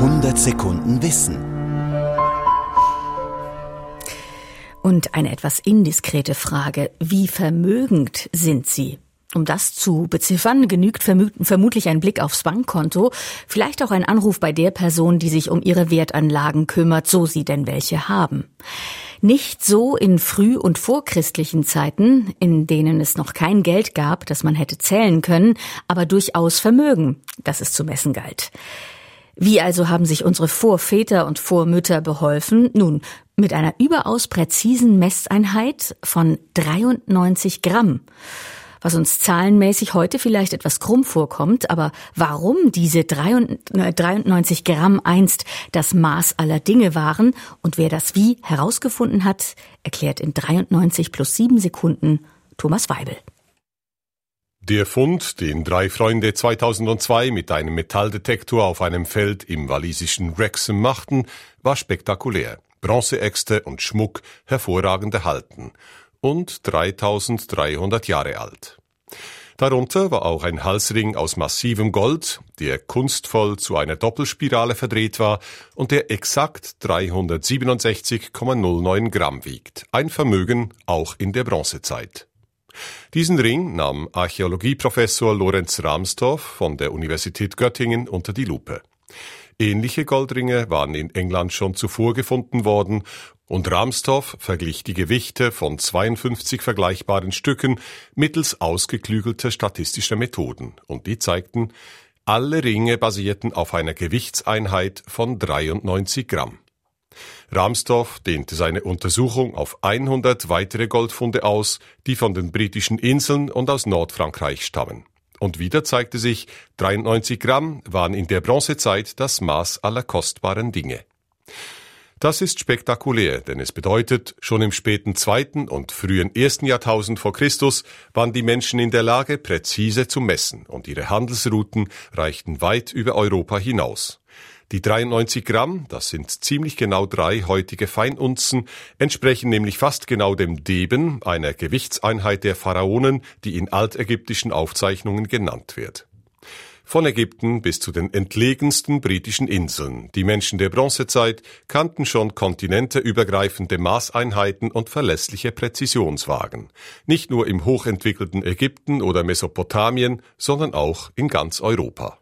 100 Sekunden Wissen. Und eine etwas indiskrete Frage. Wie vermögend sind Sie? Um das zu beziffern, genügt vermutlich ein Blick aufs Bankkonto, vielleicht auch ein Anruf bei der Person, die sich um ihre Wertanlagen kümmert, so sie denn welche haben. Nicht so in früh- und vorchristlichen Zeiten, in denen es noch kein Geld gab, das man hätte zählen können, aber durchaus Vermögen, das es zu messen galt. Wie also haben sich unsere Vorväter und Vormütter beholfen? Nun, mit einer überaus präzisen Messeinheit von 93 Gramm was uns zahlenmäßig heute vielleicht etwas krumm vorkommt, aber warum diese 93 Gramm einst das Maß aller Dinge waren und wer das wie herausgefunden hat, erklärt in 93 plus 7 Sekunden Thomas Weibel. Der Fund, den drei Freunde 2002 mit einem Metalldetektor auf einem Feld im walisischen Wrexham machten, war spektakulär. Bronzeäxte und Schmuck hervorragend erhalten und 3300 Jahre alt. Darunter war auch ein Halsring aus massivem Gold, der kunstvoll zu einer Doppelspirale verdreht war und der exakt 367,09 Gramm wiegt. Ein Vermögen auch in der Bronzezeit. Diesen Ring nahm Archäologieprofessor Lorenz Ramstorff von der Universität Göttingen unter die Lupe. Ähnliche Goldringe waren in England schon zuvor gefunden worden und Ramstorff verglich die Gewichte von 52 vergleichbaren Stücken mittels ausgeklügelter statistischer Methoden und die zeigten, alle Ringe basierten auf einer Gewichtseinheit von 93 Gramm. Ramstorff dehnte seine Untersuchung auf 100 weitere Goldfunde aus, die von den britischen Inseln und aus Nordfrankreich stammen. Und wieder zeigte sich, 93 Gramm waren in der Bronzezeit das Maß aller kostbaren Dinge. Das ist spektakulär, denn es bedeutet, schon im späten zweiten und frühen ersten Jahrtausend vor Christus waren die Menschen in der Lage, präzise zu messen, und ihre Handelsrouten reichten weit über Europa hinaus. Die 93 Gramm, das sind ziemlich genau drei heutige Feinunzen, entsprechen nämlich fast genau dem Deben, einer Gewichtseinheit der Pharaonen, die in altägyptischen Aufzeichnungen genannt wird. Von Ägypten bis zu den entlegensten britischen Inseln. Die Menschen der Bronzezeit kannten schon kontinenteübergreifende Maßeinheiten und verlässliche Präzisionswagen. Nicht nur im hochentwickelten Ägypten oder Mesopotamien, sondern auch in ganz Europa.